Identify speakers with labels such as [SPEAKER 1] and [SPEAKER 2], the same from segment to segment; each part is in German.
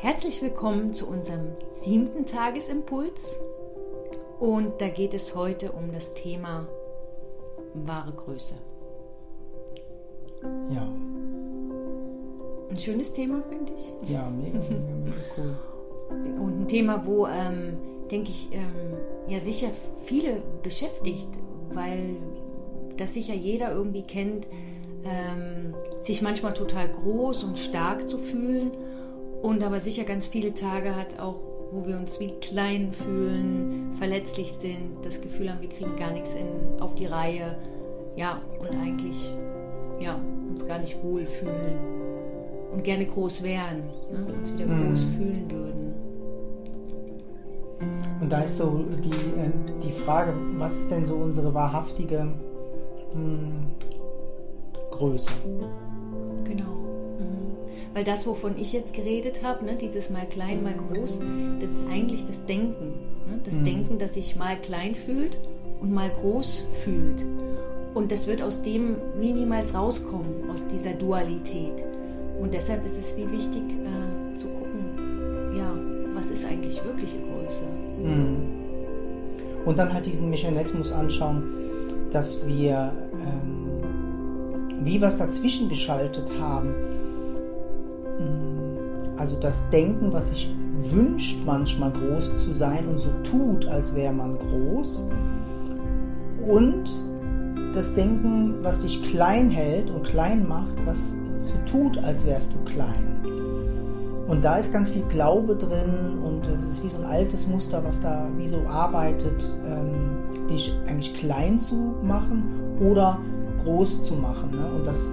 [SPEAKER 1] Herzlich willkommen zu unserem siebten Tagesimpuls. Und da geht es heute um das Thema wahre Größe.
[SPEAKER 2] Ja.
[SPEAKER 1] Ein schönes Thema, finde ich.
[SPEAKER 2] Ja, mega, mega, mega cool.
[SPEAKER 1] Und ein Thema, wo, ähm, denke ich, ähm, ja sicher viele beschäftigt, weil das sicher jeder irgendwie kennt, ähm, sich manchmal total groß und stark zu fühlen und aber sicher ganz viele Tage hat auch, wo wir uns wie klein fühlen, verletzlich sind, das Gefühl haben, wir kriegen gar nichts in, auf die Reihe, ja, und eigentlich, ja, uns gar nicht wohl fühlen und gerne groß wären, ne, uns wieder
[SPEAKER 2] Mhm.
[SPEAKER 1] groß fühlen würden.
[SPEAKER 2] Und da ist so die, äh, die Frage, was ist denn so unsere wahrhaftige mh, Größe?
[SPEAKER 1] Weil das, wovon ich jetzt geredet habe, ne, dieses mal klein, mal groß, das ist eigentlich das Denken. Ne? Das
[SPEAKER 2] Mhm.
[SPEAKER 1] Denken, das sich mal klein fühlt und mal groß fühlt. Und das wird aus dem wie niemals rauskommen, aus dieser Dualität. Und deshalb ist es wie wichtig äh, zu gucken, ja, was ist eigentlich wirkliche Größe?
[SPEAKER 2] Mhm. Und dann halt diesen Mechanismus anschauen, dass wir ähm, wie was dazwischen geschaltet haben. Also das Denken, was sich wünscht, manchmal groß zu sein und so tut, als wäre man groß. Und das Denken, was dich klein hält und klein macht, was so tut, als wärst du klein. Und da ist ganz viel Glaube drin und es ist wie so ein altes Muster, was da wie so arbeitet, ähm, dich eigentlich klein zu machen oder groß zu machen. Ne? Und das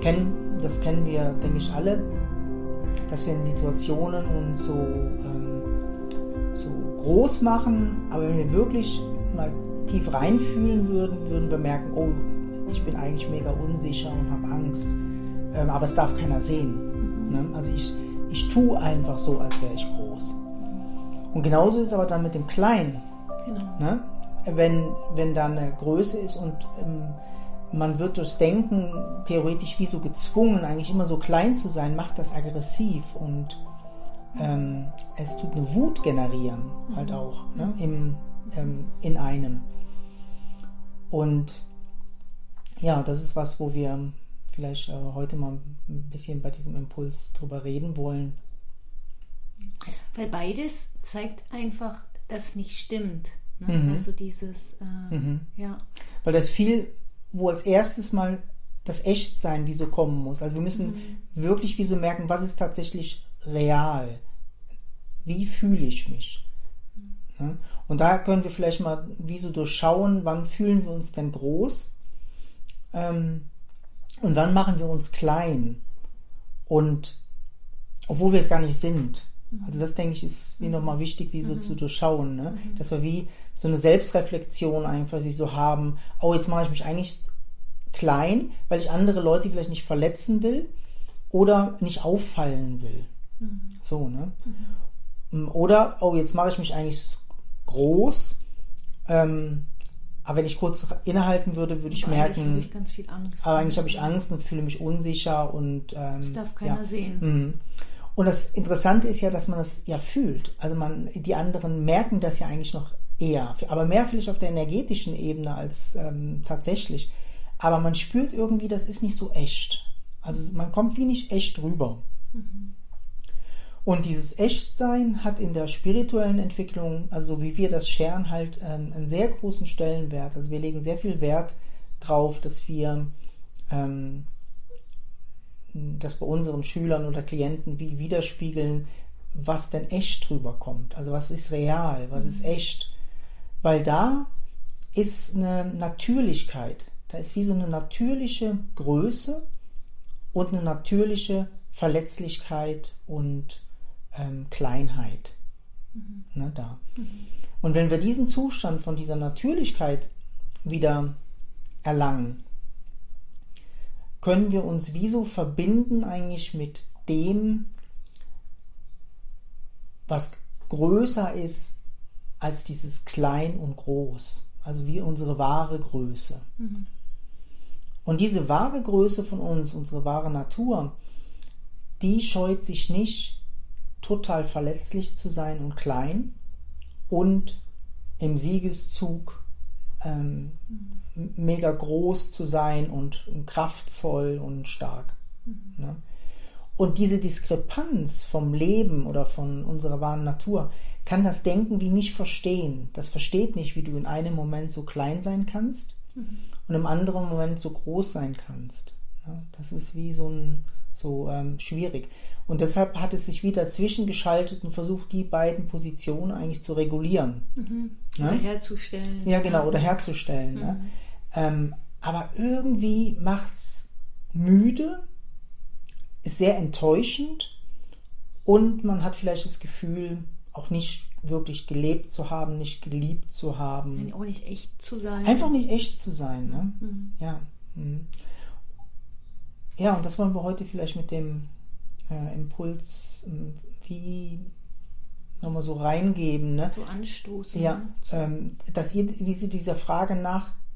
[SPEAKER 2] kennen, das kennen wir, denke ich, alle, dass wir in Situationen uns so, ähm, so groß machen, aber wenn wir wirklich mal tief reinfühlen würden, würden wir merken, oh, ich bin eigentlich mega unsicher und habe Angst. Ähm, aber es darf keiner sehen. Ne? Also ich, ich tue einfach so, als wäre ich groß. Und genauso ist es aber dann mit dem Kleinen.
[SPEAKER 1] Genau.
[SPEAKER 2] Ne? Wenn, wenn da eine Größe ist und ähm, man wird durchs Denken theoretisch wie so gezwungen, eigentlich immer so klein zu sein, macht das aggressiv und ähm, es tut eine Wut generieren, halt auch, ne? Im, ähm, in einem. Und ja, das ist was, wo wir vielleicht äh, heute mal ein bisschen bei diesem Impuls drüber reden wollen.
[SPEAKER 1] Weil beides zeigt einfach, dass nicht stimmt. Ne?
[SPEAKER 2] Mhm.
[SPEAKER 1] Also dieses, äh,
[SPEAKER 2] Mhm.
[SPEAKER 1] ja.
[SPEAKER 2] Weil das viel, wo als erstes mal das Echtsein wie so kommen muss. Also wir müssen wirklich wie so merken, was ist tatsächlich real? Wie fühle ich mich? Ne? Und da können wir vielleicht mal wie so durchschauen, wann fühlen wir uns denn groß ähm, und wann machen wir uns klein. Und obwohl wir es gar nicht sind. Also das denke ich ist wie nochmal wichtig, wie so zu durchschauen, ne? dass wir wie so eine Selbstreflexion einfach wie so haben, oh jetzt mache ich mich eigentlich klein, weil ich andere Leute vielleicht nicht verletzen will oder nicht auffallen will. So, ne? Oder, oh, jetzt mache ich mich eigentlich groß, ähm, aber wenn ich kurz innehalten würde, würde ich
[SPEAKER 1] Aber eigentlich
[SPEAKER 2] merken,
[SPEAKER 1] habe ich ganz viel Angst.
[SPEAKER 2] aber eigentlich habe ich Angst und fühle mich unsicher und ähm,
[SPEAKER 1] Das darf keiner
[SPEAKER 2] ja.
[SPEAKER 1] sehen.
[SPEAKER 2] Mhm. Und das Interessante ist ja, dass man das ja fühlt. Also man, die anderen merken das ja eigentlich noch eher, aber mehr vielleicht auf der energetischen Ebene als ähm, tatsächlich. Aber man spürt irgendwie, das ist nicht so echt. Also man kommt wie nicht echt rüber. Und dieses Echtsein hat in der spirituellen Entwicklung, also so wie wir das scheren, halt ähm, einen sehr großen Stellenwert. Also wir legen sehr viel Wert drauf, dass wir ähm, das bei unseren Schülern oder Klienten wie widerspiegeln, was denn echt drüber kommt. Also was ist real, was ist echt. Weil da ist eine Natürlichkeit. Da ist wie so eine natürliche Größe und eine natürliche Verletzlichkeit und ähm, Kleinheit. Ne, da. Und wenn wir diesen Zustand von dieser Natürlichkeit wieder erlangen, können wir uns wie so verbinden eigentlich mit dem, was größer ist als dieses Klein und Groß. Also wie unsere wahre Größe. Und diese wahre Größe von uns, unsere wahre Natur, die scheut sich nicht total verletzlich zu sein und klein und im Siegeszug ähm, mhm. Mega groß zu sein und kraftvoll und stark. Mhm. Ne? Und diese Diskrepanz vom Leben oder von unserer wahren Natur kann das Denken wie nicht verstehen. Das versteht nicht, wie du in einem Moment so klein sein kannst mhm. und im anderen Moment so groß sein kannst. Ja, das ist wie so ein so ähm, schwierig. Und deshalb hat es sich wieder zwischengeschaltet und versucht, die beiden Positionen eigentlich zu regulieren.
[SPEAKER 1] Mhm. Oder ne? herzustellen.
[SPEAKER 2] Ja, genau, oder herzustellen. Ne? Mhm. Ne? Ähm, aber irgendwie macht es müde ist sehr enttäuschend und man hat vielleicht das Gefühl, auch nicht wirklich gelebt zu haben, nicht geliebt zu haben.
[SPEAKER 1] Auch nicht echt zu sein.
[SPEAKER 2] Einfach nicht echt zu sein. Ne? Mhm. Ja. Mhm. Ja, und das wollen wir heute vielleicht mit dem äh, Impuls ähm, wie nochmal so reingeben. Ne?
[SPEAKER 1] So anstoßen.
[SPEAKER 2] Ja, ne? ähm, dass ihr, wie sie dieser Frage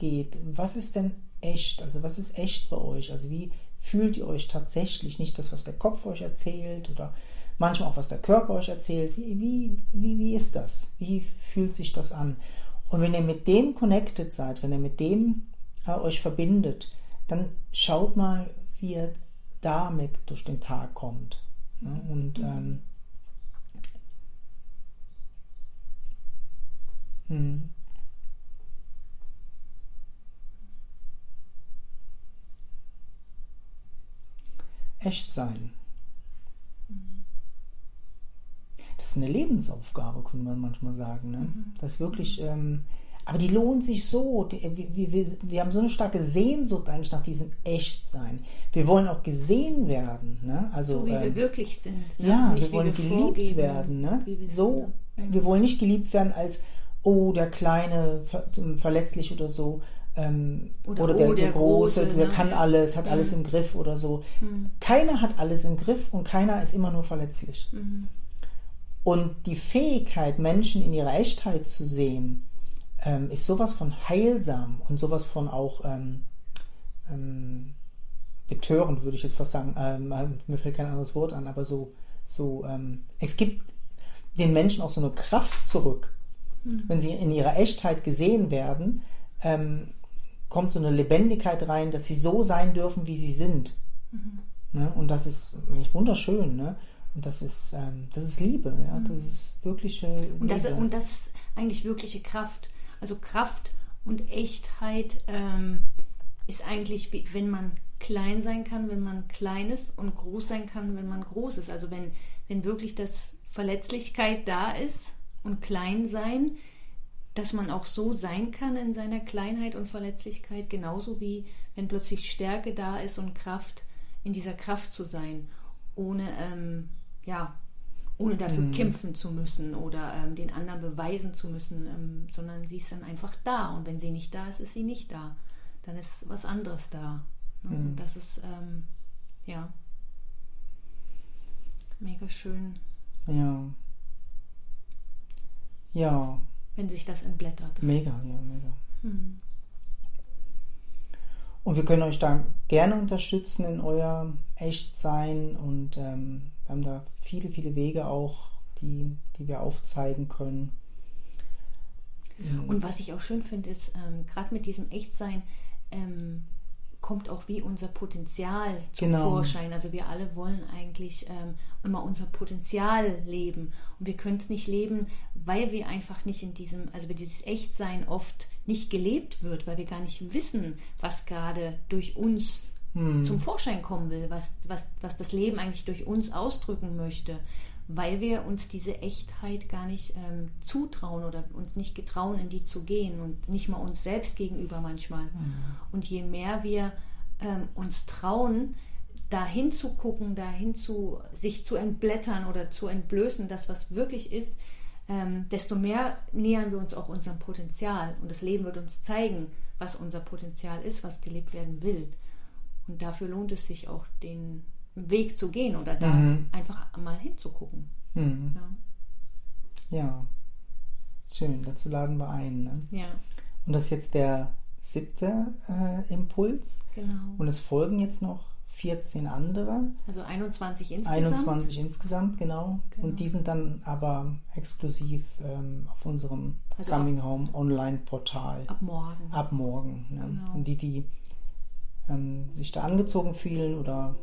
[SPEAKER 2] nachgeht, was ist denn echt? Also was ist echt bei euch? Also wie, Fühlt ihr euch tatsächlich nicht das, was der Kopf euch erzählt oder manchmal auch, was der Körper euch erzählt? Wie, wie, wie, wie ist das? Wie fühlt sich das an? Und wenn ihr mit dem connected seid, wenn ihr mit dem äh, euch verbindet, dann schaut mal, wie ihr damit durch den Tag kommt. Ne? Und ähm, hm. Echt sein. Das ist eine Lebensaufgabe, könnte man manchmal sagen. Ne? Mhm. Das wirklich, ähm, aber die lohnt sich so. Die, wir, wir, wir haben so eine starke Sehnsucht eigentlich nach diesem Echtsein. Wir wollen auch gesehen werden. Ne? Also,
[SPEAKER 1] so wie ähm, wir wirklich sind.
[SPEAKER 2] Ne? Ja, Nicht wir wollen wir geliebt werden. Ne? so, wir wollen nicht geliebt werden als, oh, der kleine, verletzlich oder so, ähm, oder, oder, der, oh, der, der Große, Große, der ne? kann alles, hat mhm. alles im Griff oder so. Mhm. Keiner hat alles im Griff und keiner ist immer nur verletzlich. Mhm. Und die Fähigkeit, Menschen in ihrer Echtheit zu sehen, ähm, ist sowas von heilsam und sowas von auch ähm, ähm betörend, würde ich jetzt fast sagen. Ähm, äh, mir fällt kein anderes Wort an, aber so, so ähm, es gibt den Menschen auch so eine Kraft zurück, mhm. wenn sie in ihrer Echtheit gesehen werden. Ähm, kommt so eine Lebendigkeit rein, dass sie so sein dürfen, wie sie sind. Mhm. Ne? Und das ist wunderschön. Ne? Und das ist, ähm, das ist Liebe, ja, mhm. das ist wirkliche Liebe.
[SPEAKER 1] Und das, und das ist eigentlich wirkliche Kraft. Also Kraft und Echtheit ähm, ist eigentlich, wenn man klein sein kann, wenn man klein ist und groß sein kann, wenn man groß ist. Also wenn, wenn wirklich das Verletzlichkeit da ist und klein sein, dass man auch so sein kann in seiner Kleinheit und Verletzlichkeit, genauso wie wenn plötzlich Stärke da ist und Kraft, in dieser Kraft zu sein, ohne, ähm, ja, ohne dafür mhm. kämpfen zu müssen oder ähm, den anderen beweisen zu müssen, ähm, sondern sie ist dann einfach da. Und wenn sie nicht da ist, ist sie nicht da. Dann ist was anderes da. Ne? Mhm. Und das ist, ähm, ja, mega schön.
[SPEAKER 2] Ja. Ja,
[SPEAKER 1] wenn sich das entblättert.
[SPEAKER 2] Mega, ja, mega. Hm. Und wir können euch da gerne unterstützen in euer Echtsein und ähm, wir haben da viele, viele Wege auch, die, die wir aufzeigen können.
[SPEAKER 1] Und was ich auch schön finde, ist, ähm, gerade mit diesem Echtsein, ähm, kommt auch wie unser Potenzial zum genau. Vorschein. Also wir alle wollen eigentlich ähm, immer unser Potenzial leben. Und wir können es nicht leben, weil wir einfach nicht in diesem, also dieses Echtsein oft nicht gelebt wird, weil wir gar nicht wissen, was gerade durch uns hm. zum Vorschein kommen will, was, was, was das Leben eigentlich durch uns ausdrücken möchte weil wir uns diese Echtheit gar nicht ähm, zutrauen oder uns nicht getrauen, in die zu gehen und nicht mal uns selbst gegenüber manchmal. Mhm. Und je mehr wir ähm, uns trauen, dahin zu gucken, dahin zu sich zu entblättern oder zu entblößen, das was wirklich ist, ähm, desto mehr nähern wir uns auch unserem Potenzial und das Leben wird uns zeigen, was unser Potenzial ist, was gelebt werden will. Und dafür lohnt es sich auch, den Weg zu gehen oder da mhm. einfach mal hinzugucken. Mhm.
[SPEAKER 2] Ja. ja. schön, dazu laden wir ein. Ne?
[SPEAKER 1] Ja.
[SPEAKER 2] Und das ist jetzt der siebte äh, Impuls.
[SPEAKER 1] Genau.
[SPEAKER 2] Und es folgen jetzt noch 14 andere.
[SPEAKER 1] Also 21 insgesamt.
[SPEAKER 2] 21 insgesamt, genau.
[SPEAKER 1] Genau.
[SPEAKER 2] Und die sind dann aber exklusiv ähm, auf unserem
[SPEAKER 1] Also
[SPEAKER 2] Coming Home Online-Portal
[SPEAKER 1] Ab morgen.
[SPEAKER 2] ab morgen. Ne?
[SPEAKER 1] Genau.
[SPEAKER 2] Und die, die ähm, sich da angezogen fühlen oder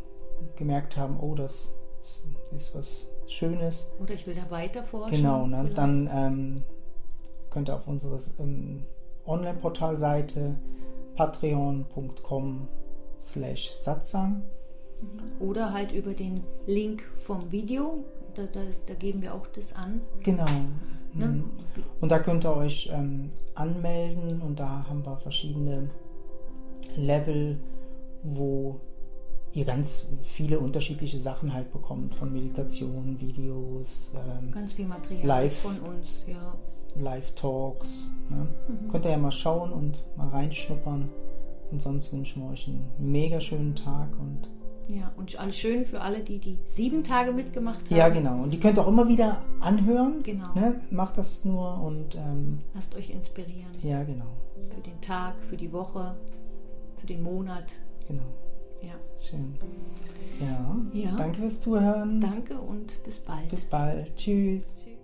[SPEAKER 2] gemerkt haben, oh, das ist, was Schönes,
[SPEAKER 1] Oder ich will da weiter forschen.
[SPEAKER 2] genau, ne? dann ähm, könnt ihr auf unsere ähm, Online-Portalseite patreon.com slash Satsang
[SPEAKER 1] Oder halt über den Link vom Video. Da, da, da geben wir auch das an.
[SPEAKER 2] Genau.
[SPEAKER 1] Ne?
[SPEAKER 2] Mhm. Und da könnt ihr euch ähm, anmelden und da haben wir verschiedene Level, wo ihr ganz viele unterschiedliche Sachen halt bekommt, von Meditationen, Videos, ähm,
[SPEAKER 1] Ganz viel Material
[SPEAKER 2] Live.
[SPEAKER 1] von uns, ja.
[SPEAKER 2] Live-Talks. Ne?
[SPEAKER 1] Mhm.
[SPEAKER 2] Könnt ihr ja mal schauen und mal reinschnuppern. Und sonst wünschen wir euch einen mega schönen Tag und
[SPEAKER 1] Ja, und alles schön für alle, die die sieben Tage mitgemacht haben.
[SPEAKER 2] ja genau. Und die könnt ihr auch immer wieder anhören.
[SPEAKER 1] Genau.
[SPEAKER 2] Ne? Macht das nur und ähm,
[SPEAKER 1] Lasst euch inspirieren.
[SPEAKER 2] ja genau,
[SPEAKER 1] Für den Tag, für die Woche, für den Monat.
[SPEAKER 2] genau.
[SPEAKER 1] Ja.
[SPEAKER 2] Schön. Ja.
[SPEAKER 1] Ja.
[SPEAKER 2] Danke fürs Zuhören.
[SPEAKER 1] Danke und bis bald.
[SPEAKER 2] Bis bald. Tschüss.
[SPEAKER 1] Tschüss.